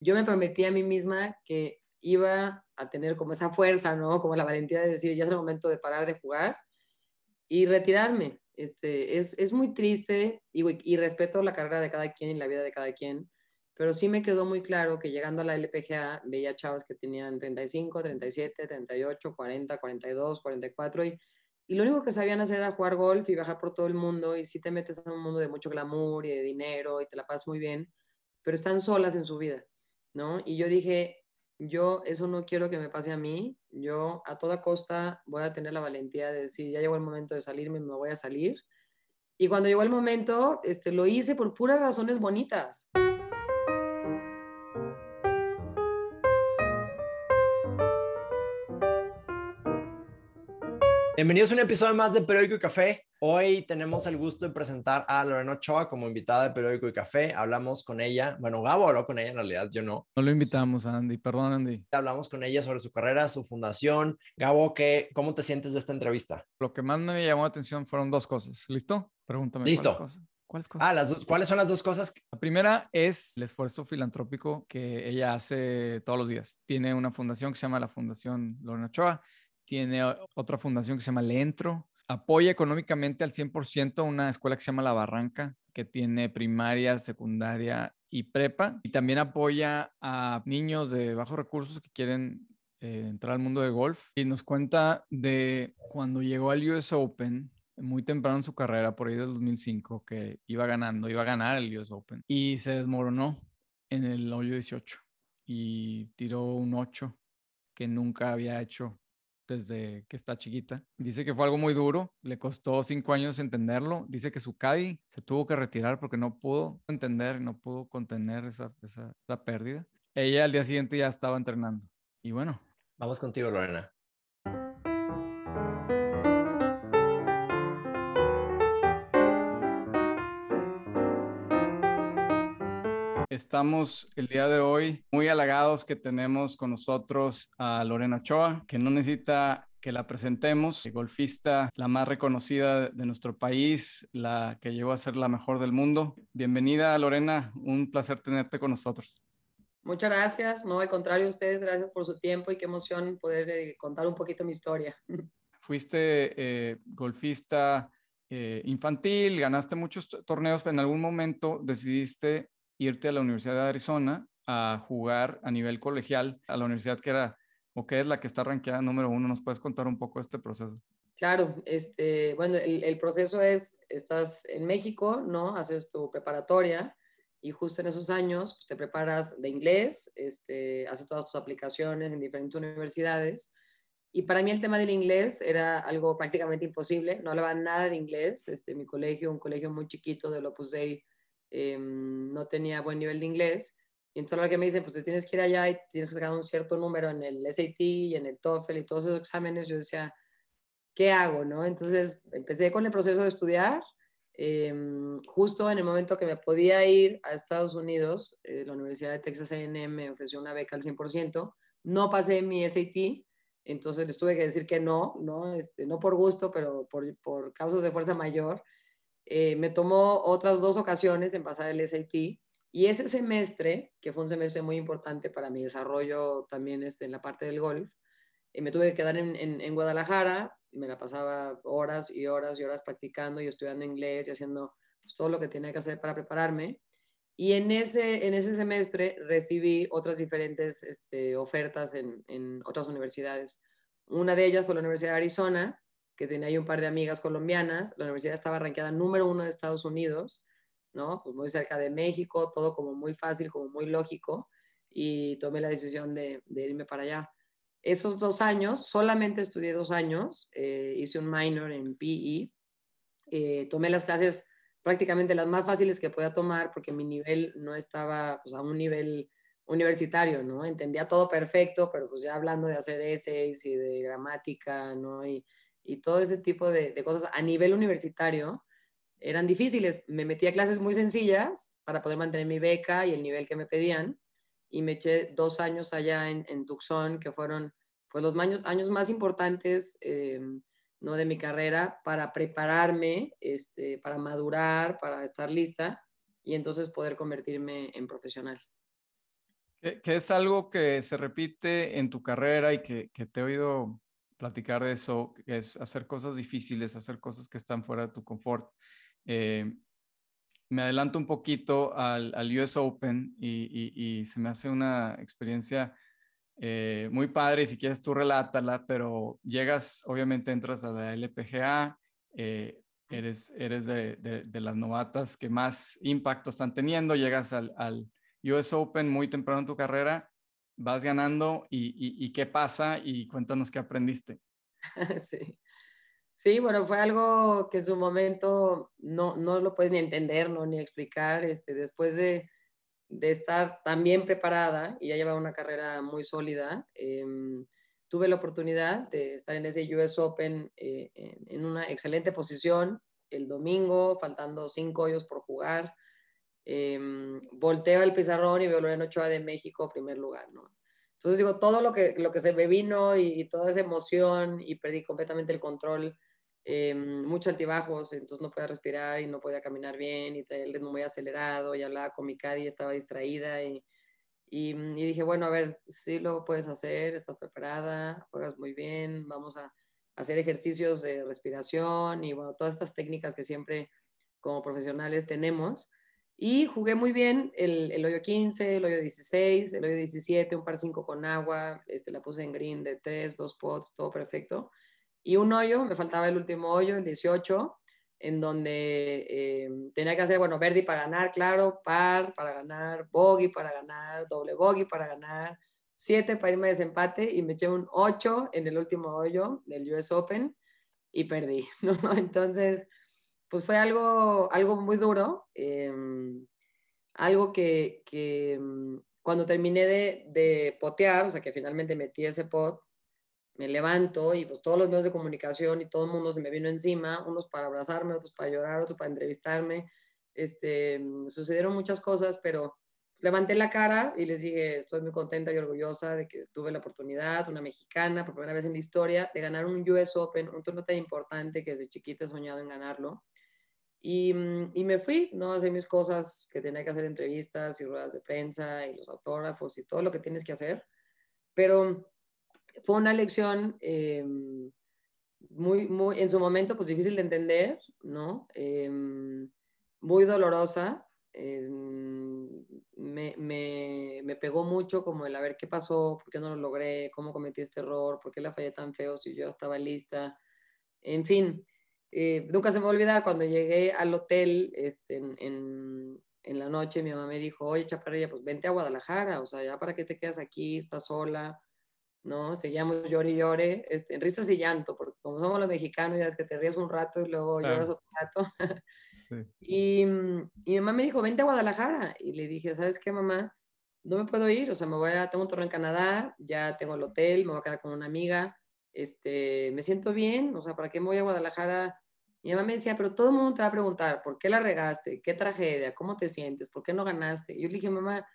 yo me prometí a mí misma que iba a tener como esa fuerza, ¿no? Como la valentía de decir, ya es el momento de parar de jugar y retirarme. Este, es, es muy triste y, respeto la carrera de cada quien y la vida de cada quien, pero sí me quedó muy claro que llegando a la LPGA veía chavas que tenían 35, 37, 38, 40, 42, 44 y, y lo único que sabían hacer era jugar golf y viajar por todo el mundo y si te metes en un mundo de mucho glamour y de dinero y te la pasas muy bien, pero están solas en su vida, ¿no? Y yo dije, yo eso no quiero que me pase a mí. Yo a toda costa voy a tener la valentía de decir, ya llegó el momento de salirme, me voy a salir. Y cuando llegó el momento, este, lo hice por puras razones bonitas. Bienvenidos a un episodio más de Periódico y Café. Hoy tenemos el gusto de presentar a Lorena Ochoa como invitada de Periódico y Café. Hablamos con ella, bueno, Gabo habló con ella en realidad, yo no. No lo invitamos Andy, perdón Andy. Hablamos con ella sobre su carrera, su fundación. Gabo, ¿qué, ¿cómo te sientes de esta entrevista? Lo que más me llamó la atención fueron dos cosas. ¿Listo? Pregúntame. Listo. ¿Cuáles cosas? ¿Cuáles cosas? Ah, las dos, ¿cuáles son las dos cosas? La primera es el esfuerzo filantrópico que ella hace todos los días. Tiene una fundación que se llama la Fundación Lorena Ochoa tiene otra fundación que se llama Leentro, apoya económicamente al 100% una escuela que se llama La Barranca, que tiene primaria, secundaria y prepa, y también apoya a niños de bajos recursos que quieren eh, entrar al mundo del golf. Y nos cuenta de cuando llegó al US Open, muy temprano en su carrera, por ahí del 2005, que iba ganando, iba a ganar el US Open, y se desmoronó en el hoyo 18 y tiró un 8 que nunca había hecho desde que está chiquita. Dice que fue algo muy duro, le costó cinco años entenderlo. Dice que su caddy se tuvo que retirar porque no pudo entender, no pudo contener esa, esa, esa pérdida. Ella al día siguiente ya estaba entrenando. Y bueno. Vamos contigo, Lorena. Estamos el día de hoy muy halagados que tenemos con nosotros a Lorena Ochoa, que no necesita que la presentemos, golfista la más reconocida de nuestro país, la que llegó a ser la mejor del mundo. Bienvenida Lorena, un placer tenerte con nosotros. Muchas gracias, no, al contrario, ustedes, gracias por su tiempo y qué emoción poder eh, contar un poquito mi historia. Fuiste eh, golfista eh, infantil, ganaste muchos torneos, pero en algún momento decidiste irte a la Universidad de Arizona a jugar a nivel colegial, a la universidad que era o que es la que está rankeada número uno. ¿Nos puedes contar un poco este proceso? Claro, este, bueno, el, proceso es, estás en México, ¿no? Haces tu preparatoria y justo en esos años pues, te preparas de inglés, este, haces todas tus aplicaciones en diferentes universidades. Y para mí el tema del inglés era algo prácticamente imposible, no hablaba nada de inglés. Este, mi colegio, un colegio muy chiquito del Opus Dei, Em, no tenía buen nivel de inglés. Y entonces lo que me dice, pues te tienes que ir allá y tienes que sacar un cierto número en el SAT y en el TOEFL y todos esos exámenes. Yo decía, ¿qué hago? ¿no? Entonces empecé con el proceso de estudiar. Em, justo en el momento que me podía ir a Estados Unidos, eh, la Universidad de Texas A&M me ofreció una beca al 100%. No pasé mi SAT, entonces les tuve que decir que no, no, este, no por gusto, pero por, por causas de fuerza mayor. Eh, me tomó otras dos ocasiones en pasar el SAT y ese semestre, que fue un semestre muy importante para mi desarrollo también este, en la parte del golf, eh, me tuve que quedar en, en, Guadalajara, me la pasaba horas y horas y horas practicando y estudiando inglés y haciendo pues, todo lo que tenía que hacer para prepararme. Y en ese, en ese semestre recibí otras diferentes este, ofertas en, en otras universidades. Una de ellas fue la Universidad de Arizona, que tenía ahí un par de amigas colombianas. La universidad estaba ranqueada número uno de Estados Unidos, ¿no? Pues muy cerca de México, todo como muy fácil, como muy lógico, y tomé la decisión de, irme para allá. Esos dos años, solamente estudié dos años, eh, hice un minor en PE, eh, tomé las clases prácticamente las más fáciles que podía tomar porque mi nivel no estaba pues, a un nivel universitario, ¿no? Entendía todo perfecto, pero pues ya hablando de hacer essays y de gramática, ¿no? Y, y todo ese tipo de, cosas a nivel universitario eran difíciles. Me metí a clases muy sencillas para poder mantener mi beca y el nivel que me pedían y me eché dos años allá en, Tucson, que fueron pues, los años, años más importantes eh, ¿no? de mi carrera para prepararme, este, para madurar, para estar lista y entonces poder convertirme en profesional. Que, es algo que se repite en tu carrera y que, que, te he oído platicar de eso, es hacer cosas difíciles, hacer cosas que están fuera de tu confort. Eh, me adelanto un poquito al, al US Open y, y, se me hace una experiencia eh, muy padre, si quieres tú relátala, pero llegas, obviamente entras a la LPGA, eh, eres, eres de, de, las novatas que más impacto están teniendo, llegas al, al US Open muy temprano en tu carrera, vas ganando y, y, qué pasa y cuéntanos qué aprendiste. Sí. Sí, bueno, fue algo que en su momento no, no lo puedes ni entender, ¿no? ni explicar. Este, después de, de estar tan bien preparada y ya llevaba una carrera muy sólida, em, tuve la oportunidad de estar en ese US Open eh, en, en, una excelente posición el domingo, faltando cinco hoyos por jugar. Eh, volteo el pizarrón y veo Lorena Ochoa de México, primer lugar, ¿no? Entonces digo, todo lo que, lo que se me vino y, toda esa emoción y perdí completamente el control, eh, muchos altibajos, entonces no podía respirar y no podía caminar bien y el ritmo muy acelerado y hablaba con mi caddy, estaba distraída y, y, y, dije, bueno, a ver, sí lo puedes hacer, estás preparada, juegas muy bien, vamos a hacer ejercicios de respiración y bueno, todas estas técnicas que siempre como profesionales tenemos. Y jugué muy bien el, el, hoyo 15, el hoyo 16, el hoyo 17, un par 5 con agua, este, la puse en green de 3, dos pots, todo perfecto. Y un hoyo, me faltaba el último hoyo, el 18, en donde eh, tenía que hacer, bueno, verde para ganar, claro, par para ganar, bogey para ganar, doble bogey para ganar, 7 para irme a desempate y me eché un 8 en el último hoyo del US Open y perdí, ¿no? Entonces pues fue algo, algo muy duro, em, algo que, em, cuando terminé de, de, potear, o sea, que finalmente metí ese pot, me levanto y pues todos los medios de comunicación y todo el mundo se me vino encima, unos para abrazarme, otros para llorar, otros para entrevistarme, este, sucedieron muchas cosas, pero levanté la cara y les dije, estoy muy contenta y orgullosa de que tuve la oportunidad, una mexicana, por primera vez en la historia, de ganar un US Open, un torneo tan importante que desde chiquita he soñado en ganarlo. Y, mm, y, me fui, ¿no? Hacer mis cosas que tenía que hacer entrevistas y ruedas de prensa y los autógrafos y todo lo que tienes que hacer. Pero fue una lección eh, muy, muy, en su momento, pues difícil de entender, ¿no? Eh, muy dolorosa. Eh, me, me, me, pegó mucho como el a ver qué pasó, por qué no lo logré, cómo cometí este error, por qué la fallé tan feo si yo estaba lista. En fin, eh, nunca se me va a olvidar cuando llegué al hotel este, en, en, la noche, mi mamá me dijo, oye, chaparrilla, pues vente a Guadalajara, o sea, ya para qué te quedas aquí, estás sola, ¿no? Seguíamos llore y llore, este, en risas y llanto, porque como somos los mexicanos, ya es que te ríes un rato y luego lloras otro rato. y, y, mi mamá me dijo, vente a Guadalajara, y le dije, ¿sabes qué, mamá? No me puedo ir, o sea, me voy a, tengo un torneo en Canadá, ya tengo el hotel, me voy a quedar con una amiga, este, me siento bien, o sea, ¿para qué me voy a Guadalajara? Mi mamá me decía, pero todo el mundo te va a preguntar, ¿por qué la regaste? ¿Qué tragedia? ¿Cómo te sientes? ¿Por qué no ganaste? Y yo le dije, mamá,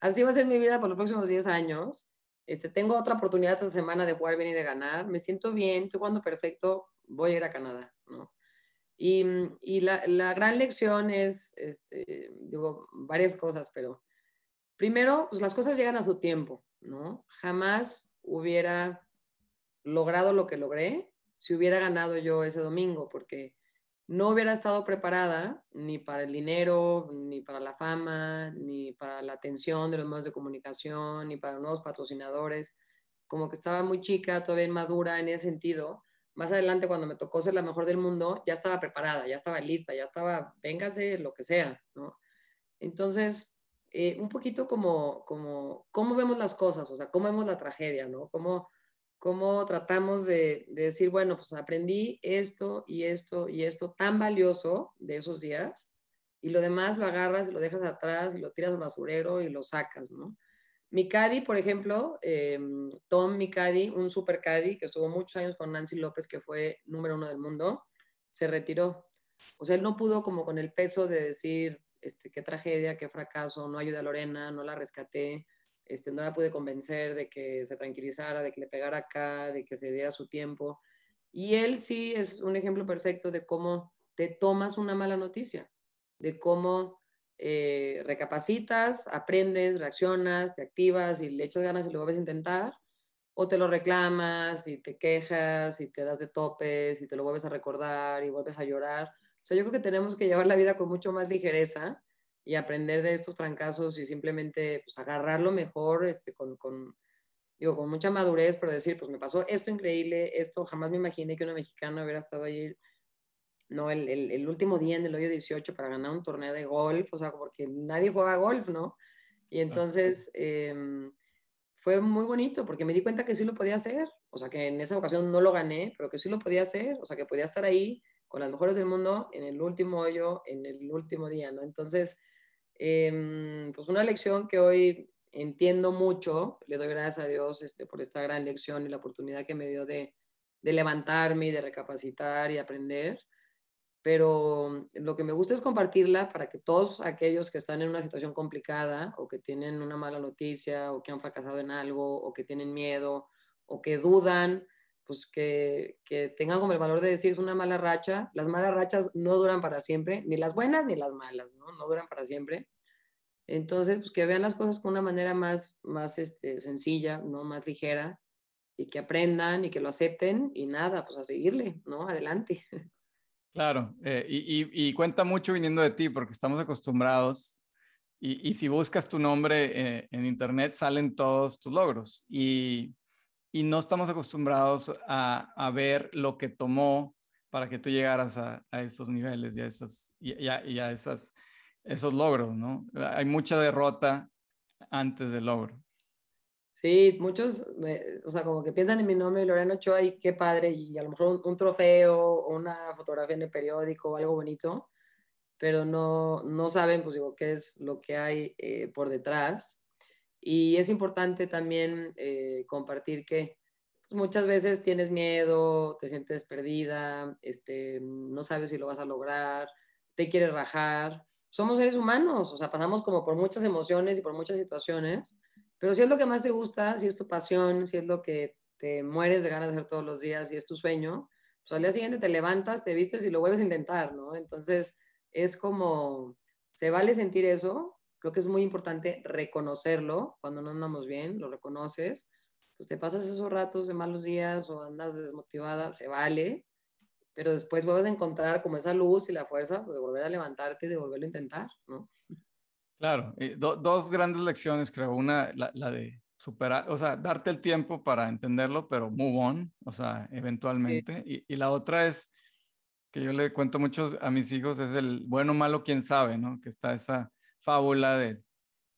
así va a ser mi vida por los próximos 10 años. Este, tengo otra oportunidad esta semana de jugar bien y de ganar. Me siento bien, estoy jugando perfecto, voy a ir a Canadá, ¿no? Y, y la, la, gran lección es, este, digo, varias cosas, pero primero, pues las cosas llegan a su tiempo, ¿no? Jamás hubiera logrado lo que logré si hubiera ganado yo ese domingo, porque no hubiera estado preparada ni para el dinero, ni para la fama, ni para la atención de los medios de comunicación, ni para nuevos patrocinadores. Como que estaba muy chica, todavía inmadura en ese sentido. Más adelante, cuando me tocó ser la mejor del mundo, ya estaba preparada, ya estaba lista, ya estaba, véngase, lo que sea, ¿no? Entonces, eh, un poquito como, como, cómo vemos las cosas, o sea, cómo vemos la tragedia, ¿no? Cómo, cómo tratamos de, decir, bueno, pues aprendí esto y esto y esto tan valioso de esos días y lo demás lo agarras y lo dejas atrás y lo tiras al basurero y lo sacas, ¿no? Mi por ejemplo, eh, Tom Mikadi, un super caddy que estuvo muchos años con Nancy López, que fue número uno del mundo, se retiró. O sea, él no pudo como con el peso de decir, este, qué tragedia, qué fracaso, no ayuda a Lorena, no la rescaté, este, no la pude convencer de que se tranquilizara, de que le pegara acá, de que se diera su tiempo. Y él sí es un ejemplo perfecto de cómo te tomas una mala noticia, de cómo eh, recapacitas, aprendes, reaccionas, te activas y le echas ganas y lo vuelves a intentar, o te lo reclamas y te quejas y te das de topes y te lo vuelves a recordar y vuelves a llorar. O sea, yo creo que tenemos que llevar la vida con mucho más ligereza y aprender de estos trancazos y simplemente pues, agarrarlo mejor este, con, con, digo, con mucha madurez, pero decir, pues me pasó esto increíble, esto jamás me imaginé que una mexicana hubiera estado ahí, no, el, el, el, último día en el hoyo 18 para ganar un torneo de golf, o sea, porque nadie juega golf, ¿no? Y entonces eh, fue muy bonito porque me di cuenta que sí lo podía hacer, o sea, que en esa ocasión no lo gané, pero que sí lo podía hacer, o sea, que podía estar ahí con las mejores del mundo en el último hoyo, en el último día, ¿no? Entonces, eh, pues una lección que hoy entiendo mucho, le doy gracias a Dios este, por esta gran lección y la oportunidad que me dio de, de levantarme y de recapacitar y aprender. Pero lo que me gusta es compartirla para que todos aquellos que están en una situación complicada o que tienen una mala noticia o que han fracasado en algo o que tienen miedo o que dudan, pues que, que tengan como el valor de decir es una mala racha. Las malas rachas no duran para siempre, ni las buenas ni las malas, ¿no? No duran para siempre entonces, pues que vean las cosas con una manera más, más este, sencilla, ¿no? Más ligera y que aprendan y que lo acepten y nada, pues a seguirle, ¿no? Adelante. Claro, eh, y, y, cuenta mucho viniendo de ti porque estamos acostumbrados y, y si buscas tu nombre eh, en internet salen todos tus logros y, y no estamos acostumbrados a, a, ver lo que tomó para que tú llegaras a, a esos niveles y a esas, y a esas esos logros, ¿no? Hay mucha derrota antes del logro. Sí, muchos, o sea, como que piensan en mi nombre, Lorena Ochoa, y qué padre, y a lo mejor un, trofeo o una fotografía en el periódico o algo bonito, pero no, no saben, pues digo, qué es lo que hay eh, por detrás. Y es importante también eh, compartir que muchas veces tienes miedo, te sientes perdida, este, no sabes si lo vas a lograr, te quieres rajar, somos seres humanos, o sea, pasamos como por muchas emociones y por muchas situaciones, pero si es lo que más te gusta, si es tu pasión, si es lo que te mueres de ganas de hacer todos los días, si es tu sueño, pues al día siguiente te levantas, te vistes y lo vuelves a intentar, ¿no? Entonces, es como, se vale sentir eso, creo que es muy importante reconocerlo cuando no andamos bien, lo reconoces, pues te pasas esos ratos de malos días o andas desmotivada, se vale, pero después vuelves a encontrar como esa luz y la fuerza pues, de volver a levantarte y de volverlo a intentar, ¿no? Claro, dos grandes lecciones, creo. Una, la, la, de superar, o sea, darte el tiempo para entenderlo, pero move on, o sea, eventualmente. Y, y, la otra es, que yo le cuento mucho a mis hijos, es el bueno, malo, quién sabe, ¿no? Que está esa fábula de,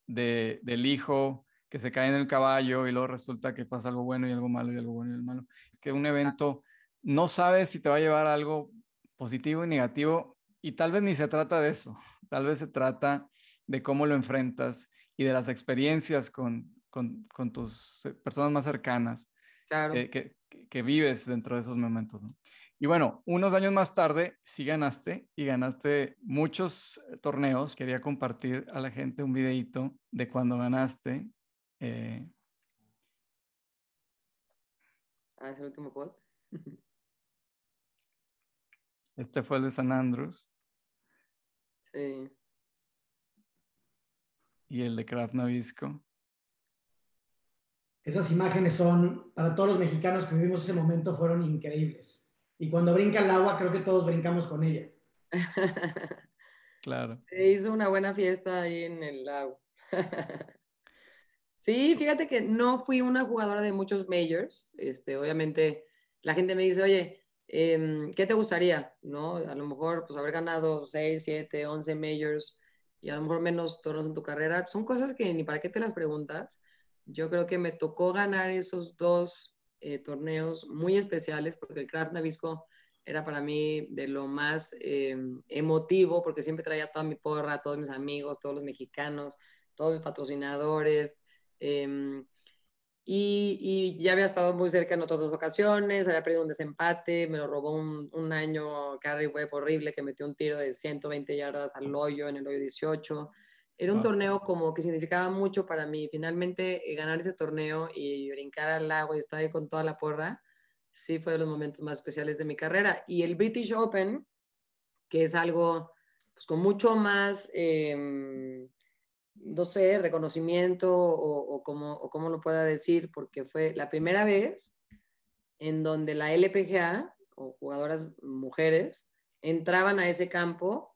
de, del hijo que se cae en el caballo y luego resulta que pasa algo bueno y algo malo y algo bueno y algo malo. Es que un evento no sabes si te va a llevar a algo positivo y negativo y tal vez ni se trata de eso, tal vez se trata de cómo lo enfrentas y de las experiencias con, con, con tus personas más cercanas que, que, vives dentro de esos momentos. Y bueno, unos años más tarde sí ganaste y ganaste muchos torneos. Quería compartir a la gente un videito de cuando ganaste. Eh... Ah, es el último pod. Este fue el de San Andrews. Sí. Y el de Kraft Navisco. Esas imágenes son, para todos los mexicanos que vivimos ese momento, fueron increíbles. Y cuando brinca el agua, creo que todos brincamos con ella. claro. Se hizo una buena fiesta ahí en el lago. sí, fíjate que no fui una jugadora de muchos majors. Este, obviamente, la gente me dice, oye, Em, ¿qué te gustaría? ¿no? A lo mejor pues haber ganado 6, 7, 11 majors y a lo mejor menos torneos en tu carrera. Son cosas que ni para qué te las preguntas. Yo creo que me tocó ganar esos dos eh, torneos muy especiales porque el Craft Navisco era para mí de lo más em, emotivo porque siempre traía toda mi porra, todos mis amigos, todos los mexicanos, todos mis patrocinadores. Eh, y, ya había estado muy cerca en otras dos ocasiones, había perdido un desempate, me lo robó un, un año Carrie Webb horrible que metió un tiro de 120 yardas al hoyo en el hoyo 18. Era un torneo como que significaba mucho para mí. Finalmente eh, ganar ese torneo y brincar al lago y estar ahí con toda la porra, sí fue de los momentos más especiales de mi carrera. Y el British Open, que es algo pues, con mucho más, em, no sé, reconocimiento o, como, o cómo lo pueda decir, porque fue la primera vez en donde la LPGA o jugadoras mujeres entraban a ese campo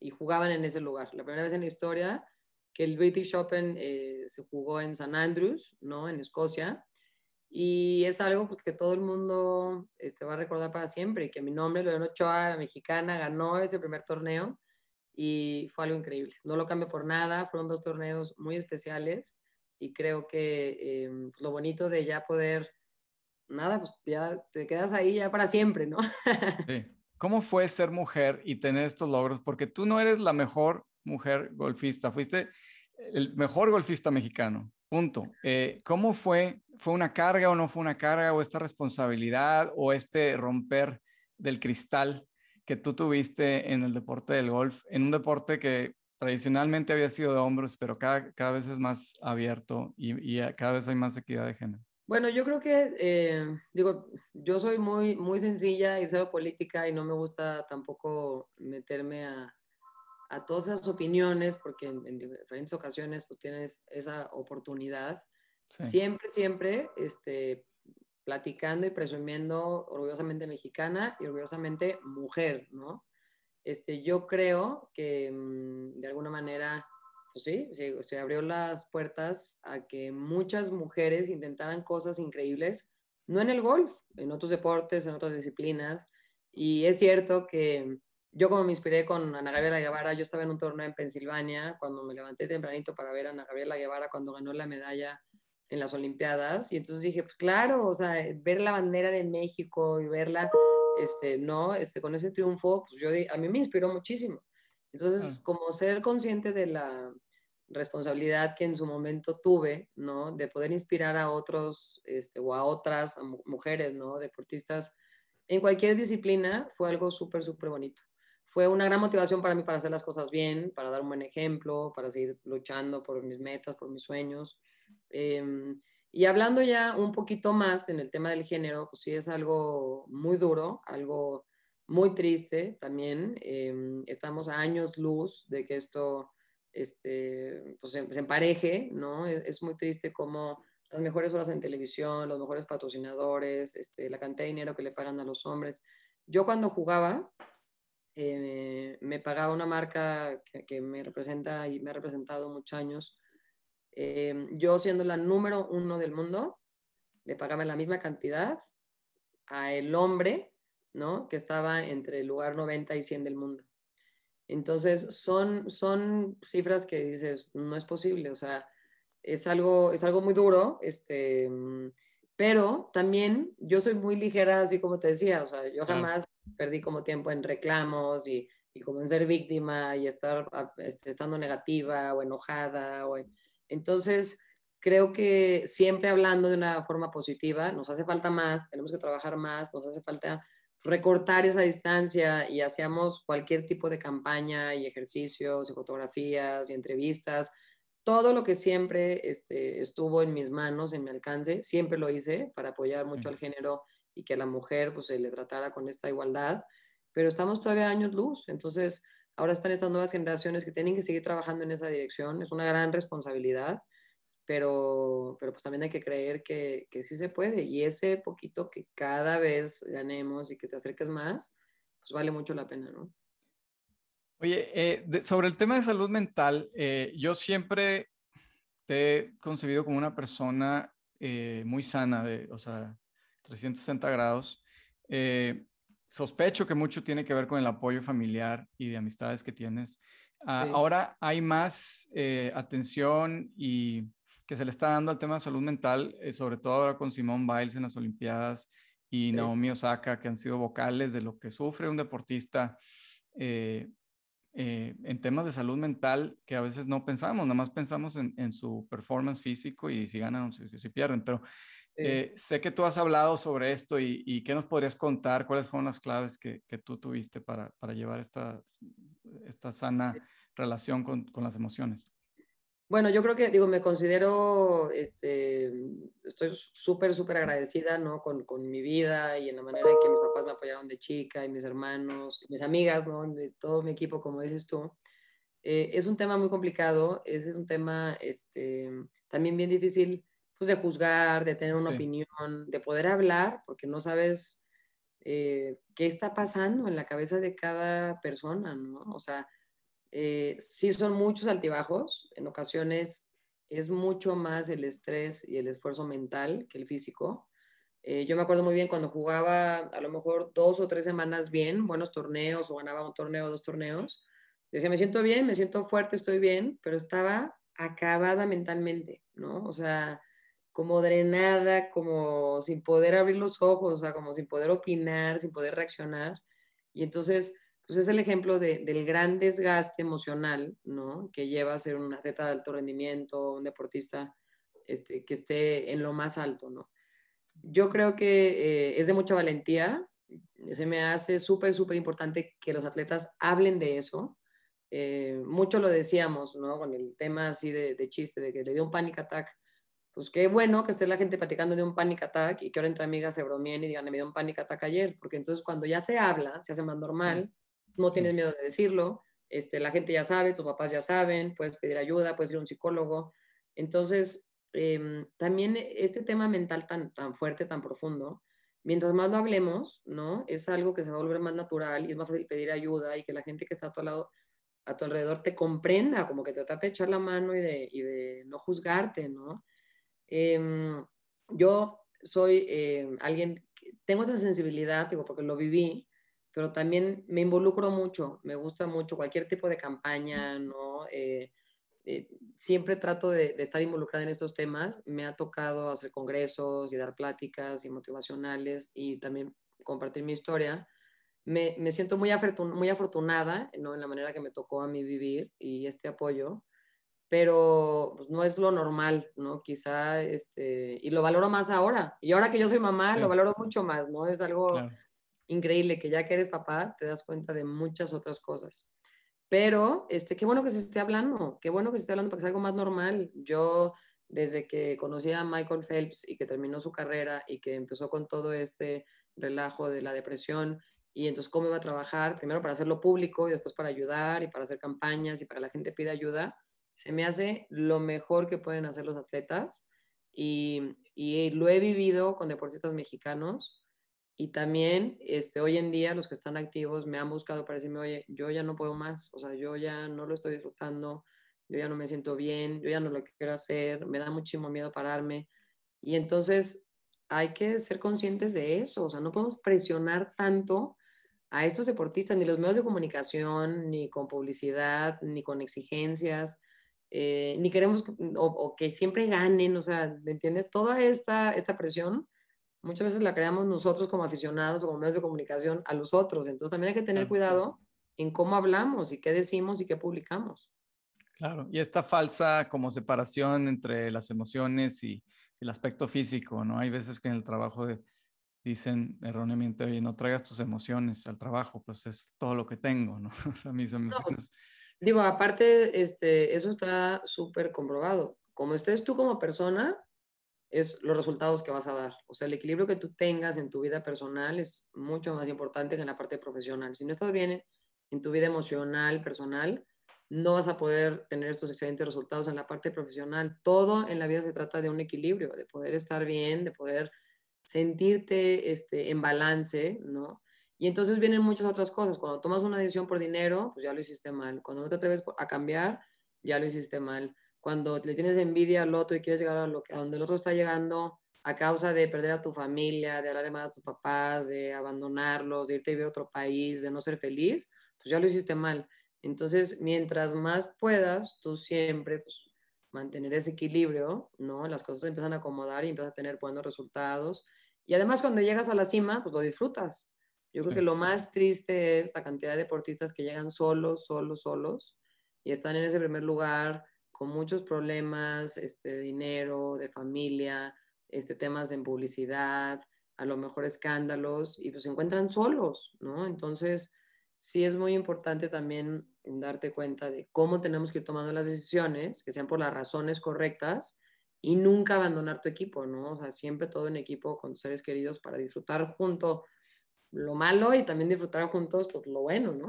y jugaban en ese lugar. La primera vez en la historia que el British Open eh, se jugó en St. Andrews, ¿no? En Escocia. Y es algo pues, que todo el mundo este, va a recordar para siempre. Y que mi nombre, León Ochoa, la mexicana, ganó ese primer torneo y fue algo increíble. No lo cambio por nada, fueron dos torneos muy especiales y creo que em, lo bonito de ya poder, nada, pues ya te quedas ahí ya para siempre, ¿no? Sí. ¿Cómo fue ser mujer y tener estos logros? Porque tú no eres la mejor mujer golfista, fuiste el mejor golfista mexicano, punto. Eh, ¿Cómo fue? ¿Fue una carga o no fue una carga o esta responsabilidad o este romper del cristal que tú tuviste en el deporte del golf, en un deporte que tradicionalmente había sido de hombros, pero cada, cada vez es más abierto y, y cada vez hay más equidad de género? Bueno, yo creo que, eh, digo, yo soy muy, muy sencilla y cero política y no me gusta tampoco meterme a, a todas esas opiniones porque en, diferentes ocasiones pues tienes esa oportunidad. Siempre, siempre, este, platicando y presumiendo orgullosamente mexicana y orgullosamente mujer, ¿no? Este, yo creo que mm, de alguna manera pues sí, se, abrió las puertas a que muchas mujeres intentaran cosas increíbles, no en el golf, en otros deportes, en otras disciplinas. Y es cierto que yo como me inspiré con Ana Gabriela Guevara, yo estaba en un torneo en Pensilvania cuando me levanté tempranito para ver a Ana Gabriela Guevara cuando ganó la medalla en las Olimpiadas y entonces dije, pues claro, o sea, ver la bandera de México y verla, este, no, este, con ese triunfo, pues yo, a mí me inspiró muchísimo. Entonces, como ser consciente de la responsabilidad que en su momento tuve, ¿no? De poder inspirar a otros este, o a otras mujeres, ¿no? Deportistas en cualquier disciplina, fue algo súper, súper bonito. Fue una gran motivación para mí para hacer las cosas bien, para dar un buen ejemplo, para seguir luchando por mis metas, por mis sueños. Em, y hablando ya un poquito más en el tema del género, pues sí es algo muy duro, algo muy triste también. Em, estamos a años luz de que esto este, pues, se, empareje, ¿no? Es, muy triste como las mejores horas en televisión, los mejores patrocinadores, este, la cantidad de dinero que le pagan a los hombres. Yo cuando jugaba, eh, me pagaba una marca que, me representa y me ha representado muchos años. Eh, yo siendo la número uno del mundo, le pagaba la misma cantidad a el hombre ¿no? Que estaba entre el lugar 90 y 100 del mundo. Entonces, son, son cifras que dices, no es posible, o sea, es algo, es algo muy duro, este, pero también yo soy muy ligera, así como te decía, o sea, yo jamás perdí como tiempo en reclamos y, y como en ser víctima y estar este, estando negativa o enojada. O, entonces, creo que siempre hablando de una forma positiva, nos hace falta más, tenemos que trabajar más, nos hace falta recortar esa distancia y hacíamos cualquier tipo de campaña y ejercicios y fotografías y entrevistas, todo lo que siempre este, estuvo en mis manos, en mi alcance, siempre lo hice para apoyar mucho al género y que a la mujer pues, se le tratara con esta igualdad, pero estamos todavía años luz, entonces ahora están estas nuevas generaciones que tienen que seguir trabajando en esa dirección, es una gran responsabilidad pero, pero pues también hay que creer que, que sí se puede y ese poquito que cada vez ganemos y que te acerques más, pues vale mucho la pena, ¿no? Oye, eh, sobre el tema de salud mental, eh, yo siempre te he concebido como una persona eh, muy sana, de, o sea, 360 grados. sospecho que mucho tiene que ver con el apoyo familiar y de amistades que tienes. Ah, ahora hay más atención y que se le está dando al tema de salud mental, eh, sobre todo ahora con Simone Biles en las Olimpiadas y Naomi Osaka, que han sido vocales de lo que sufre un deportista eh, eh, en temas de salud mental que a veces no pensamos, nada más pensamos en, su performance físico y si ganan o si, pierden, pero sé que tú has hablado sobre esto y, qué nos podrías contar, cuáles fueron las claves que, que tú tuviste para, para llevar esta, esta sana relación con, con las emociones. Bueno, yo creo que, digo, me considero, este, estoy súper, súper agradecida, ¿no? Con, con, mi vida y en la manera en que mis papás me apoyaron de chica y mis hermanos, mis amigas, ¿no? todo mi equipo, como dices tú. Eh, es un tema muy complicado, es un tema, este, también bien difícil, pues, de juzgar, de tener una opinión, de poder hablar, porque no sabes eh, qué está pasando en la cabeza de cada persona, ¿no? O sea, eh, sí son muchos altibajos, en ocasiones es mucho más el estrés y el esfuerzo mental que el físico. Eh, yo me acuerdo muy bien cuando jugaba a lo mejor dos o tres semanas bien, buenos torneos o ganaba un torneo o dos torneos. Decía, me siento bien, me siento fuerte, estoy bien, pero estaba acabada mentalmente, ¿no? O sea, como drenada, como sin poder abrir los ojos, o sea, como sin poder opinar, sin poder reaccionar. Y entonces, pues es el ejemplo del gran desgaste emocional, ¿no? Que lleva a ser un atleta de alto rendimiento, un deportista este, que esté en lo más alto, ¿no? Yo creo que eh, es de mucha valentía, se me hace súper, súper importante que los atletas hablen de eso. Eh, mucho lo decíamos, ¿no? Con el tema así de, de, chiste, de que le dio un panic attack. Pues qué bueno que esté la gente platicando de un panic attack y que ahora entre amigas se bromeen y digan, me dio un panic attack ayer, porque entonces cuando ya se habla, se hace más normal, no tienes miedo de decirlo, este, la gente ya sabe, tus papás ya saben, puedes pedir ayuda, puedes ir a un psicólogo. Entonces, em, también este tema mental tan, tan fuerte, tan profundo, mientras más lo hablemos, ¿no? Es algo que se va a volver más natural y es más fácil pedir ayuda y que la gente que está a tu lado, a tu alrededor te comprenda, como que te trate de echar la mano y de, y de no juzgarte, ¿no? Em, yo soy eh, alguien, tengo esa sensibilidad, digo, porque lo viví, pero también me involucro mucho, me gusta mucho cualquier tipo de campaña, ¿no? Eh, eh, siempre trato de, estar involucrada en estos temas. Me ha tocado hacer congresos y dar pláticas y motivacionales y también compartir mi historia. Me, me siento muy, muy afortunada ¿no? en la manera que me tocó a mí vivir y este apoyo, pero pues, no es lo normal, ¿no? Quizá, este, y lo valoro más ahora. Y ahora que yo soy mamá, lo valoro mucho más, ¿no? Es algo increíble que ya que eres papá te das cuenta de muchas otras cosas. Pero este, qué bueno que se esté hablando, qué bueno que se esté hablando porque es algo más normal. Yo, desde que conocí a Michael Phelps y que terminó su carrera y que empezó con todo este relajo de la depresión y entonces cómo iba a trabajar, primero para hacerlo público y después para ayudar y para hacer campañas y para que la gente pida ayuda, se me hace lo mejor que pueden hacer los atletas y, y lo he vivido con deportistas mexicanos y también este, hoy en día los que están activos me han buscado para decirme, oye, yo ya no puedo más, o sea, yo ya no lo estoy disfrutando, yo ya no me siento bien, yo ya no lo quiero hacer, me da muchísimo miedo pararme. Y entonces hay que ser conscientes de eso, o sea, no podemos presionar tanto a estos deportistas, ni los medios de comunicación, ni con publicidad, ni con exigencias, eh, ni queremos o, que siempre ganen, o sea, ¿me entiendes? Toda esta, esta presión muchas veces la creamos nosotros como aficionados o como medios de comunicación a los otros. Entonces también hay que tener cuidado en cómo hablamos y qué decimos y qué publicamos. Claro, y esta falsa como separación entre las emociones y el aspecto físico, ¿no? Hay veces que en el trabajo dicen erróneamente, oye, no traigas tus emociones al trabajo, pues es todo lo que tengo, ¿no? O sea, mis emociones. digo, aparte, este, eso está súper comprobado. Como estés tú como persona, es los resultados que vas a dar. O sea, el equilibrio que tú tengas en tu vida personal es mucho más importante que en la parte profesional. Si no estás bien en tu vida emocional, personal, no vas a poder tener estos excelentes resultados en la parte profesional. Todo en la vida se trata de un equilibrio, de poder estar bien, de poder sentirte este, en balance, ¿no? Y entonces vienen muchas otras cosas. Cuando tomas una decisión por dinero, pues ya lo hiciste mal. Cuando no te atreves a cambiar, ya lo hiciste mal cuando le tienes envidia al otro y quieres llegar a, lo que, a donde el otro está llegando a causa de perder a tu familia, de hablar mal a tus papás, de abandonarlos, de irte a vivir a otro país, de no ser feliz, pues ya lo hiciste mal. Entonces, mientras más puedas, tú siempre pues, mantener ese equilibrio, ¿no? Las cosas empiezan a acomodar y empiezas a tener buenos resultados. Y además, cuando llegas a la cima, pues lo disfrutas. Yo creo que lo más triste es la cantidad de deportistas que llegan solos, solos, solos y están en ese primer lugar con muchos problemas este, dinero, de familia, este, temas en publicidad, a lo mejor escándalos, y pues se encuentran solos, ¿no? Entonces, sí es muy importante también darte cuenta de cómo tenemos que ir tomando las decisiones, que sean por las razones correctas y nunca abandonar tu equipo, ¿no? O sea, siempre todo en equipo con tus seres queridos para disfrutar junto lo malo y también disfrutar juntos pues lo bueno, ¿no?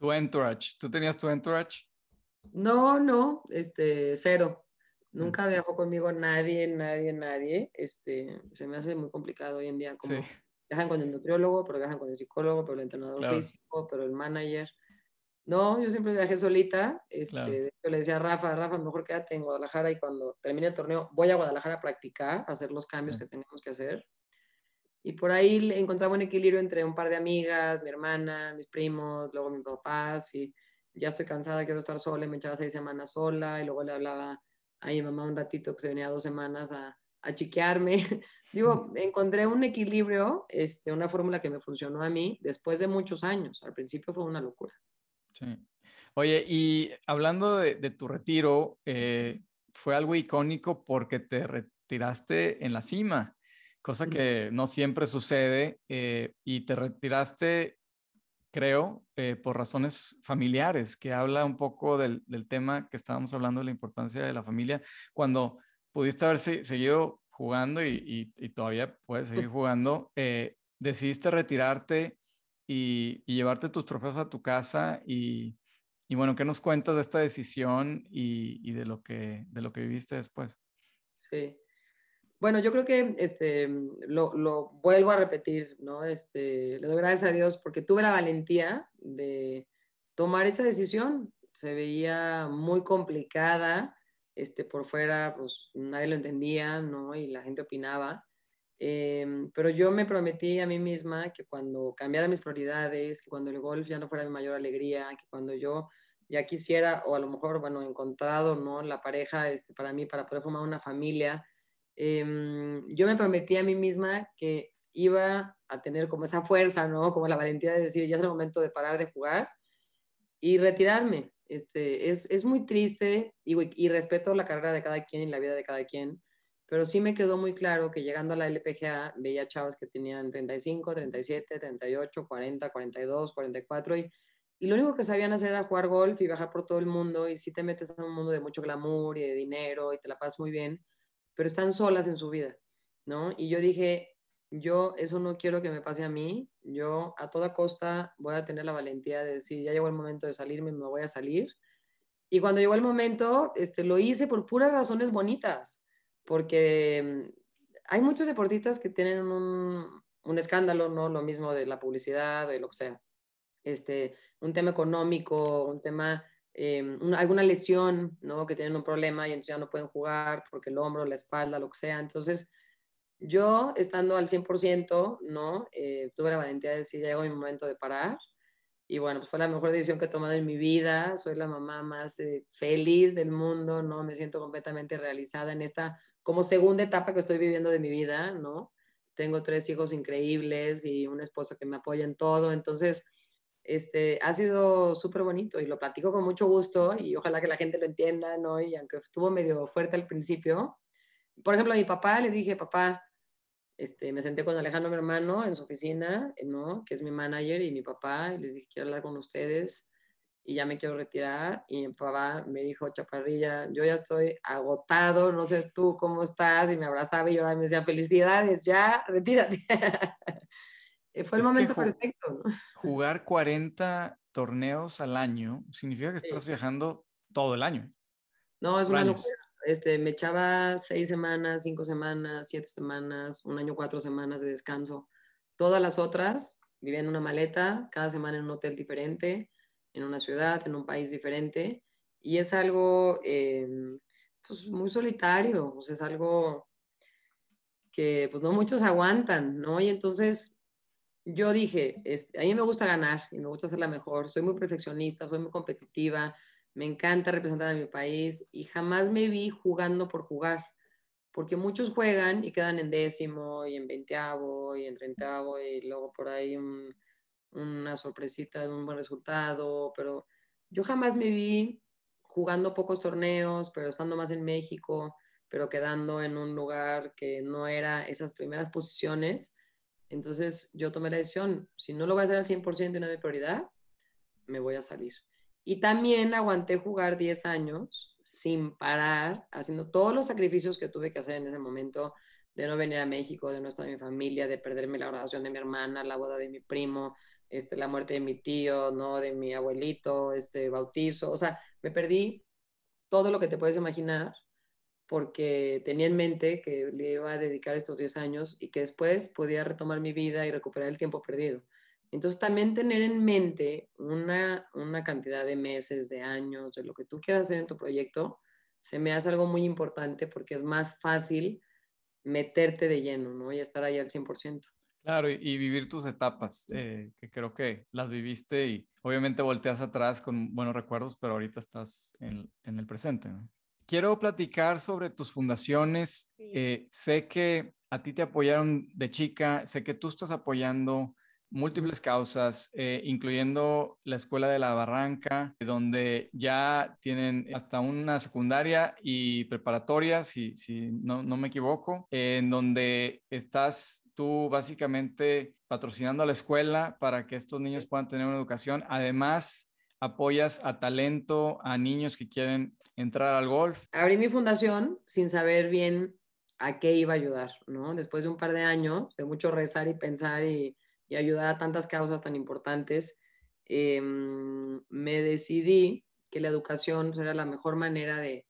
Tu entourage, ¿tú tenías tu entourage? No, no, este, cero. Mm. Nunca viajó conmigo nadie, nadie, nadie. Este, se me hace muy complicado hoy en día. Como Sí. viajan con el nutriólogo, pero viajan con el psicólogo, pero el entrenador Claro. físico, pero el manager. No, yo siempre viajé solita. Este, Claro. hecho, le decía a Rafa, Rafa, mejor quédate en Guadalajara y cuando termine el torneo voy a Guadalajara a practicar, a hacer los cambios Sí. que tengamos que hacer. Y por ahí encontraba un equilibrio entre un par de amigas, mi hermana, mis primos, luego mis papás, y ya estoy cansada, quiero estar sola, y me echaba seis semanas sola, y luego le hablaba a mi mamá un ratito que se venía dos semanas a, a chiquearme. Digo, encontré un equilibrio, este, una fórmula que me funcionó a mí después de muchos años. Al principio fue una locura. Sí. Oye, y hablando de, de tu retiro, eh, fue algo icónico porque te retiraste en la cima, cosa que no siempre sucede, eh, y te retiraste, creo, eh, por razones familiares, que habla un poco del, del tema que estábamos hablando de la importancia de la familia, cuando pudiste haber se- seguido jugando y, y- y todavía puedes seguir jugando, eh, decidiste retirarte y, y llevarte tus trofeos a tu casa y, bueno, ¿qué nos cuentas de esta decisión y de, lo que, de lo que viviste después? Sí. Bueno, yo creo que este, lo, vuelvo a repetir, ¿no? Este, le doy gracias a Dios porque tuve la valentía de tomar esa decisión. Se veía muy complicada, este, por fuera, pues nadie lo entendía, ¿no? Y la gente opinaba. Em, pero yo me prometí a mí misma que cuando cambiara mis prioridades, que cuando el golf ya no fuera mi mayor alegría, que cuando yo ya quisiera, o a lo mejor, bueno, encontrado, ¿no? La pareja este, para mí, para poder formar una familia, em, yo me prometí a mí misma que iba a tener como esa fuerza, ¿no? Como la valentía de decir, ya es el momento de parar de jugar y retirarme. Este, es, es muy triste y, respeto la carrera de cada quien y la vida de cada quien, pero sí me quedó muy claro que llegando a la LPGA veía chavas que tenían 35, 37, 38, 40, 42, 44 y, y lo único que sabían hacer era jugar golf y viajar por todo el mundo y sí te metes en un mundo de mucho glamour y de dinero y te la pasas muy bien, pero están solas en su vida, ¿no? Y yo dije, yo eso no quiero que me pase a mí, yo a toda costa voy a tener la valentía de decir, ya llegó el momento de salirme, me voy a salir. Y cuando llegó el momento, este, lo hice por puras razones bonitas, porque mm, hay muchos deportistas que tienen un, un escándalo, ¿no? Lo mismo de la publicidad, de lo que sea. Este, un tema económico, un tema, eh, una, alguna lesión, ¿no? Que tienen un problema y entonces ya no pueden jugar porque el hombro, la espalda, lo que sea. Entonces, yo, estando al 100%, ¿no? Eh, tuve la valentía de decir, ya llegó mi momento de parar. Y bueno, pues fue la mejor decisión que he tomado en mi vida. Soy la mamá más eh, feliz del mundo, ¿no? Me siento completamente realizada en esta como segunda etapa que estoy viviendo de mi vida, ¿no? Tengo tres hijos increíbles y un esposo que me apoya en todo. Entonces, este, ha sido súper bonito y lo platico con mucho gusto y ojalá que la gente lo entienda, ¿no? Y aunque estuvo medio fuerte al principio, por ejemplo, a mi papá le dije, papá, este, me senté con Alejandro, mi hermano, en su oficina, ¿no? Que es mi manager y mi papá, y les dije, quiero hablar con ustedes y ya me quiero retirar. Y mi papá me dijo, chaparrilla, yo ya estoy agotado, no sé tú cómo estás, y me abrazaba y yo me decía, felicidades, ya, retírate. Fue el Es momento perfecto, ¿no? Jugar 40 torneos al año significa que Sí. estás viajando todo el año. No, es por una años. locura. Este, me echaba seis semanas, cinco semanas, siete semanas, un año, cuatro semanas de descanso. Todas las otras vivía en una maleta, cada semana en un hotel diferente, en una ciudad, en un país diferente. Y es algo eh, pues, muy solitario, sea, es algo que pues no muchos aguantan, ¿no? Y entonces yo dije, a mí me gusta ganar y me gusta ser la mejor, soy muy perfeccionista, soy muy competitiva, me encanta representar a mi país y jamás me vi jugando por jugar, porque muchos juegan y quedan en décimo y en veinteavo y en treintaavo y luego por ahí un- una sorpresita de un buen resultado, pero yo jamás me vi jugando pocos torneos, pero estando más en México, pero quedando en un lugar que no era esas primeras posiciones. Entonces yo tomé la decisión, si no lo voy a hacer al 100% y no es mi prioridad, me voy a salir. Y también aguanté jugar 10 años sin parar, haciendo todos los sacrificios que tuve que hacer en ese momento, de no venir a México, de no estar en mi familia, de perderme la graduación de mi hermana, la boda de mi primo, este, la muerte de mi tío, ¿no? De mi abuelito, este, bautizo, o sea, me perdí todo lo que te puedes imaginar porque tenía en mente que le iba a dedicar estos 10 años y que después podía retomar mi vida y recuperar el tiempo perdido. Entonces también tener en mente una, una cantidad de meses, de años, de lo que tú quieras hacer en tu proyecto, se me hace algo muy importante porque es más fácil meterte de lleno, ¿no? Y estar ahí al 100%. Claro, y, vivir tus etapas, eh, que creo que las viviste y obviamente volteas atrás con buenos recuerdos, pero ahorita estás en, en el presente. ¿no? Quiero platicar sobre tus fundaciones. Eh, sé que a ti te apoyaron de chica, sé que tú estás apoyando múltiples causas, eh, incluyendo la Escuela de la Barranca, donde ya tienen hasta una secundaria y preparatoria, si, si no, no, me equivoco, en donde estás tú básicamente patrocinando a la escuela para que estos niños puedan tener una educación. Además, apoyas a talento, a niños que quieren entrar al golf. Abrí mi fundación sin saber bien a qué iba a ayudar, ¿no? Después de un par de años de mucho rezar y pensar y ayudar a tantas causas tan importantes, em, me decidí que la educación era la mejor manera de,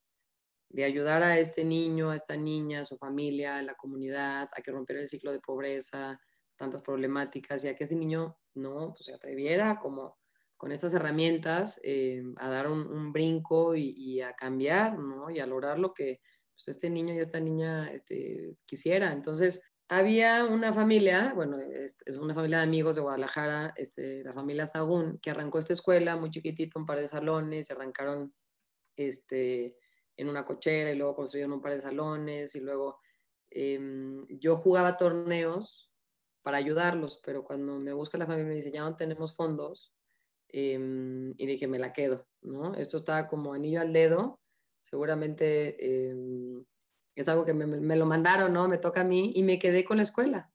de, ayudar a este niño, a esta niña, a su familia, a la comunidad, a que rompiera el ciclo de pobreza, tantas problemáticas, y a que ese niño no pues, se atreviera como con estas herramientas em, a dar un, brinco y, a cambiar, ¿no? Y a lograr lo que pues, este niño y esta niña este, quisiera. Entonces, había una familia, bueno, es, una familia de amigos de Guadalajara, este, la familia Sagún, que arrancó esta escuela muy chiquitito, un par de salones, se arrancaron este, en una cochera y luego construyeron un par de salones y luego em, yo jugaba torneos para ayudarlos, pero cuando me busca la familia me dice, ya no tenemos fondos, em, y dije, me la quedo, ¿no? Esto estaba como anillo al dedo, seguramente em, es algo que me, lo mandaron, ¿no? Me toca a mí y me quedé con la escuela.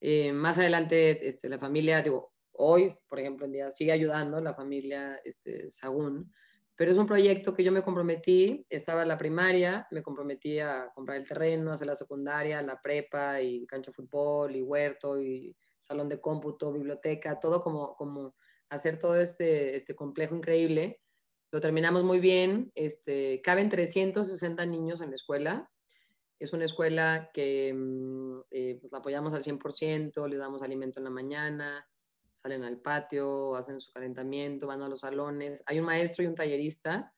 Eh, más adelante, este, la familia, digo, hoy, por ejemplo, en día sigue ayudando la familia este, Sagún, pero es un proyecto que yo me comprometí, estaba en la primaria, me comprometí a comprar el terreno, hacer la secundaria, la prepa y cancha de fútbol y huerto y salón de cómputo, biblioteca, todo como, como hacer todo este, este complejo increíble. Lo terminamos muy bien, este, caben 360 niños en la escuela, es una escuela que mm, eh, pues, la apoyamos al 100%, les damos alimento en la mañana, salen al patio, hacen su calentamiento, van a los salones. Hay un maestro y un tallerista.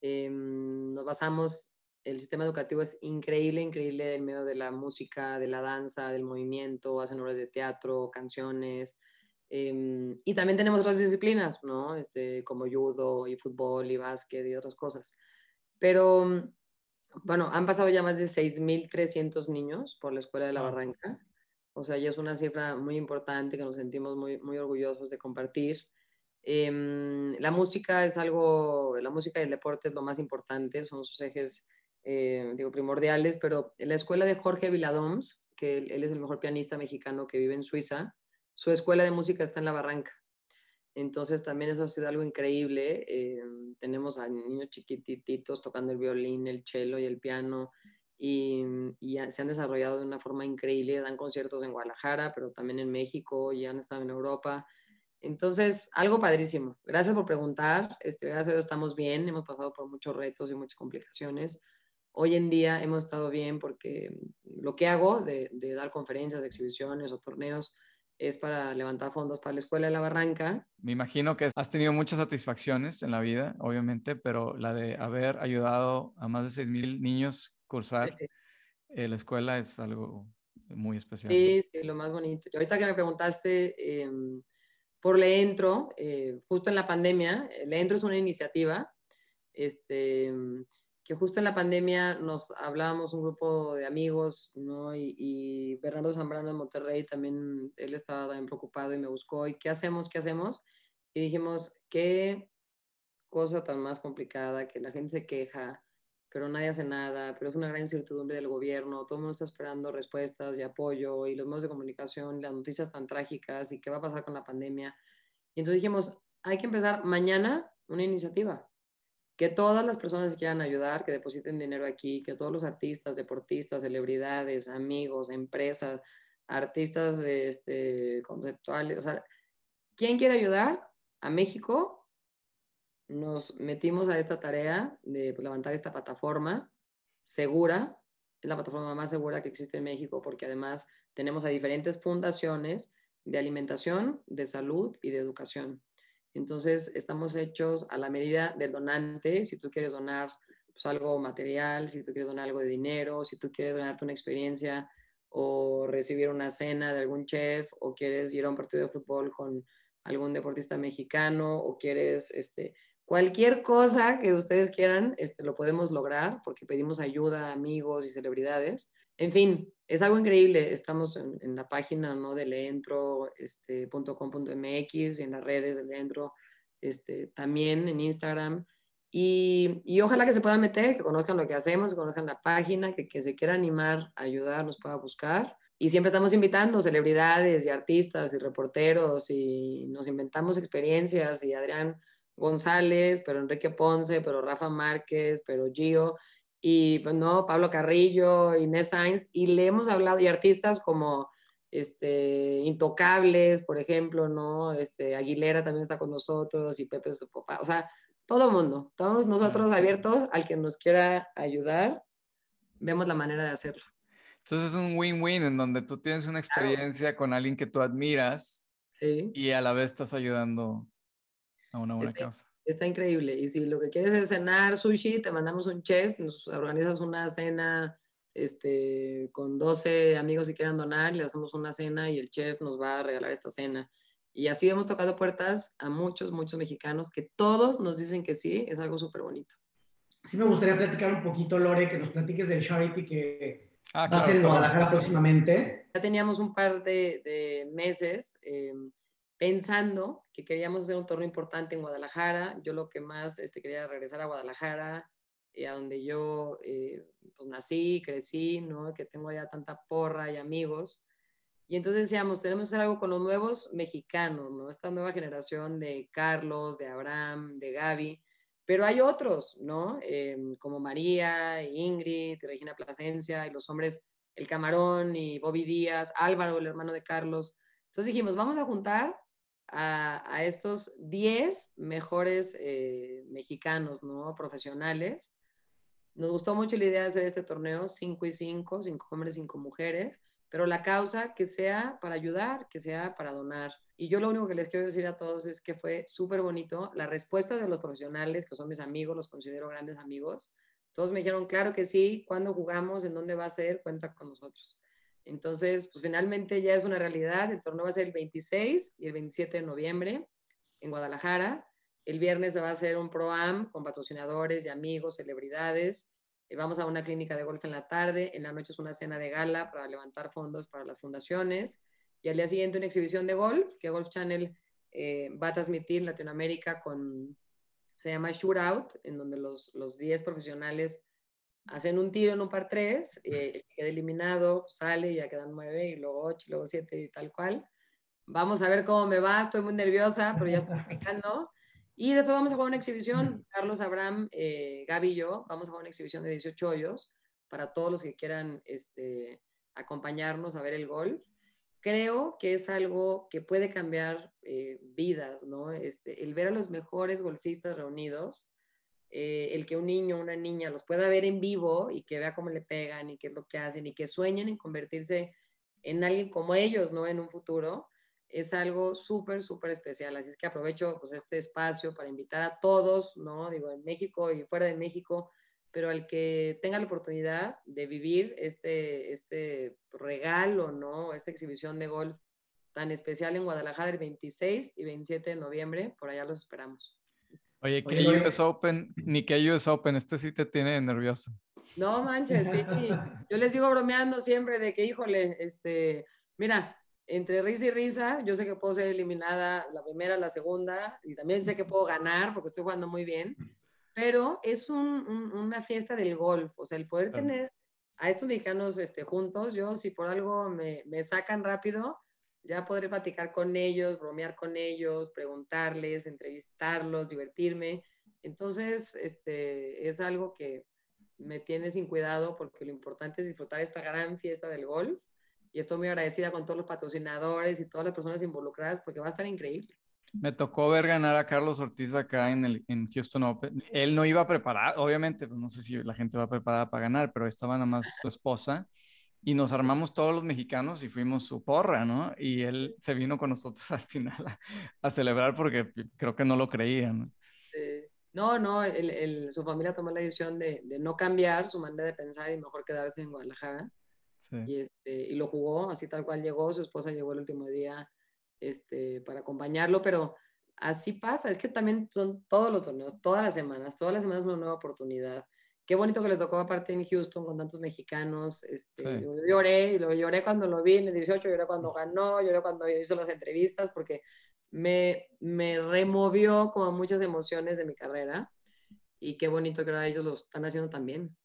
Eh, nos basamos, el sistema educativo es increíble, increíble en medio de la música, de la danza, del movimiento, hacen obras de teatro, canciones. Eh, y también tenemos otras disciplinas, ¿no? Este, como judo y fútbol y básquet y otras cosas. Pero mm, bueno, han pasado ya más de 6.300 niños por la Escuela de la Barranca. O sea, ya es una cifra muy importante que nos sentimos muy, muy orgullosos de compartir. Em, la música es algo, la música y el deporte es lo más importante, son sus ejes, eh, digo, primordiales, pero en la escuela de Jorge Viladoms, que él es el mejor pianista mexicano que vive en Suiza, su escuela de música está en la Barranca. Entonces también eso ha sido algo increíble. Eh, tenemos a niños chiquititos tocando el violín, el cello y el piano y, se han desarrollado de una forma increíble. Dan conciertos en Guadalajara, pero también en México y han estado en Europa. Entonces, algo padrísimo. Gracias por preguntar. Este, gracias estamos bien. Hemos pasado por muchos retos y muchas complicaciones. Hoy en día hemos estado bien porque lo que hago de, de dar conferencias, exhibiciones o torneos, es para levantar fondos para la Escuela de la Barranca. Me imagino que has tenido muchas satisfacciones en la vida, obviamente, pero la de haber ayudado a más de 6.000 niños cursar eh, la escuela es algo muy especial. Sí, sí, lo más bonito. Y ahorita que me preguntaste em, por Leentro, eh, justo en la pandemia, eh, Leentro es una iniciativa este, que justo en la pandemia nos hablábamos un grupo de amigos, ¿no? Y, Bernardo Zambrano de Monterrey también, él estaba también preocupado y me buscó, ¿y qué hacemos? ¿Qué hacemos? Y dijimos, qué cosa tan más complicada, que la gente se queja, pero nadie hace nada, pero es una gran incertidumbre del gobierno, todo el mundo está esperando respuestas y apoyo, y los medios de comunicación, las noticias tan trágicas, y qué va a pasar con la pandemia. Y entonces dijimos, hay que empezar mañana una iniciativa. Que todas las personas que quieran ayudar, que depositen dinero aquí, que todos los artistas, deportistas, celebridades, amigos, empresas, artistas este, conceptuales, o sea, ¿quién quiere ayudar a México? Nos metimos a esta tarea de pues, levantar esta plataforma segura, es la plataforma más segura que existe en México porque además tenemos a diferentes fundaciones de alimentación, de salud y de educación. Entonces, estamos hechos a la medida del donante. Si tú quieres donar pues, algo material, si tú quieres donar algo de dinero, si tú quieres donarte una experiencia o recibir una cena de algún chef, o quieres ir a un partido de fútbol con algún deportista mexicano, o quieres este, cualquier cosa que ustedes quieran, este, lo podemos lograr porque pedimos ayuda a amigos y celebridades. En fin, es algo increíble. Estamos en, la página ¿no? de leentro.com.mx este, y en las redes de Leentro, este, también en Instagram. Y, y, ojalá que se puedan meter, que conozcan lo que hacemos, que conozcan la página, que, que se quiera animar a ayudar, nos pueda buscar. Y siempre estamos invitando celebridades y artistas y reporteros y nos inventamos experiencias y Adrián González, pero Enrique Ponce, pero Rafa Márquez, pero Gio y pues no, Pablo Carrillo, Inés Sainz, y le hemos hablado, y artistas como este, Intocables, por ejemplo, ¿no? Este, Aguilera también está con nosotros, y Pepe su papá, o sea, todo mundo, estamos nosotros abiertos al que nos quiera ayudar, vemos la manera de hacerlo. Entonces es un win-win en donde tú tienes una experiencia con alguien que tú admiras y a la vez estás ayudando a una buena causa. Está increíble. Y si lo que quieres es cenar sushi, te mandamos un chef, nos organizas una cena este, con 12 amigos que quieran donar, le hacemos una cena y el chef nos va a regalar esta cena. Y así hemos tocado puertas a muchos, muchos mexicanos que todos nos dicen que sí, es algo súper bonito. Sí me gustaría platicar un poquito, Lore, que nos platiques del charity que ah, va a ser en Guadalajara próximamente. Ya teníamos un par de, meses. Eh, pensando que queríamos hacer un torneo importante en Guadalajara. Yo lo que más este, quería regresar a Guadalajara, eh, a donde yo eh, pues, nací, crecí, ¿no? que tengo allá tanta porra y amigos. Y entonces decíamos, tenemos que hacer algo con los nuevos mexicanos, ¿no? esta nueva generación de Carlos, de Abraham, de Gaby. Pero hay otros, ¿no? Eh, como María, Ingrid, Regina Plasencia, y los hombres, el Camarón y Bobby Díaz, Álvaro, el hermano de Carlos. Entonces dijimos, vamos a juntar a, estos 10 mejores eh, mexicanos, ¿no? Profesionales. Nos gustó mucho la idea de hacer este torneo 5 y 5, 5 hombres, 5 mujeres, pero la causa que sea para ayudar, que sea para donar. Y yo lo único que les quiero decir a todos es que fue súper bonito. La respuesta de los profesionales, que son mis amigos, los considero grandes amigos, todos me dijeron, claro que sí, cuando jugamos, en dónde va a ser, cuenta con nosotros. Entonces, pues finalmente ya es una realidad. El torneo va a ser el 26 y el 27 de noviembre en Guadalajara. El viernes va a hacer un pro-am con patrocinadores y amigos, celebridades. Eh, vamos a una clínica de golf en la tarde. En la noche es una cena de gala para levantar fondos para las fundaciones. Y al día siguiente una exhibición de golf que Golf Channel eh, va a transmitir en Latinoamérica con, se llama Shootout, en donde los, los 10 profesionales hacen un tiro en un par 3, eh, queda eliminado, sale, ya quedan 9 y luego 8 y luego 7 y tal cual. Vamos a ver cómo me va, estoy muy nerviosa, pero ya estoy practicando. Y después vamos a jugar una exhibición, Carlos Abraham, eh, Gaby y yo, vamos a jugar una exhibición de 18 hoyos para todos los que quieran este, acompañarnos a ver el golf. Creo que es algo que puede cambiar eh, vidas, ¿no? Este, el ver a los mejores golfistas reunidos eh, el que un niño una niña los pueda ver en vivo y que vea cómo le pegan y qué es lo que hacen y que sueñen en convertirse en alguien como ellos, ¿no? En un futuro, es algo súper, súper especial. Así es que aprovecho pues, este espacio para invitar a todos, ¿no? Digo, en México y fuera de México, pero al que tenga la oportunidad de vivir este, este regalo, ¿no? Esta exhibición de golf tan especial en Guadalajara el 26 y 27 de noviembre, por allá los esperamos. Oye, que US Open, ni que US Open, este sí te tiene nervioso. No manches, sí. Yo les digo bromeando siempre de que, híjole, este, mira, entre risa y risa, yo sé que puedo ser eliminada la primera, la segunda, y también sé que puedo ganar porque estoy jugando muy bien, pero es una fiesta del golf, o sea, el poder tener a estos mexicanos este, juntos, yo si por algo me, me sacan rápido, ya poder platicar con ellos, bromear con ellos, preguntarles, entrevistarlos, divertirme. Entonces, este, es algo que me tiene sin cuidado porque lo importante es disfrutar esta gran fiesta del golf y estoy muy agradecida con todos los patrocinadores y todas las personas involucradas porque va a estar increíble. Me tocó ver ganar a Carlos Ortiz acá en, el, en Houston Open. Él no iba preparado, obviamente, pues no sé si la gente va preparada para ganar, pero estaba nada más su esposa y nos armamos todos los mexicanos y fuimos su porra, ¿no? Y él se vino con nosotros al final a, celebrar porque creo que no lo creía, ¿no? no, no, su familia tomó la decisión de, de, no cambiar su manera de pensar y mejor quedarse en Guadalajara. Y, este, y, lo jugó, así tal cual llegó, su esposa llegó el último día este, para acompañarlo, pero así pasa, es que también son todos los torneos, todas las semanas, todas las semanas una nueva oportunidad. Qué bonito que le tocó aparte en Houston con tantos mexicanos. Este, Yo lloré, y lo lloré cuando lo vi en el 18, lloré cuando ganó, lloré cuando hizo las entrevistas, porque me, me removió como muchas emociones de mi carrera. Y qué bonito que ahora ellos lo están haciendo también.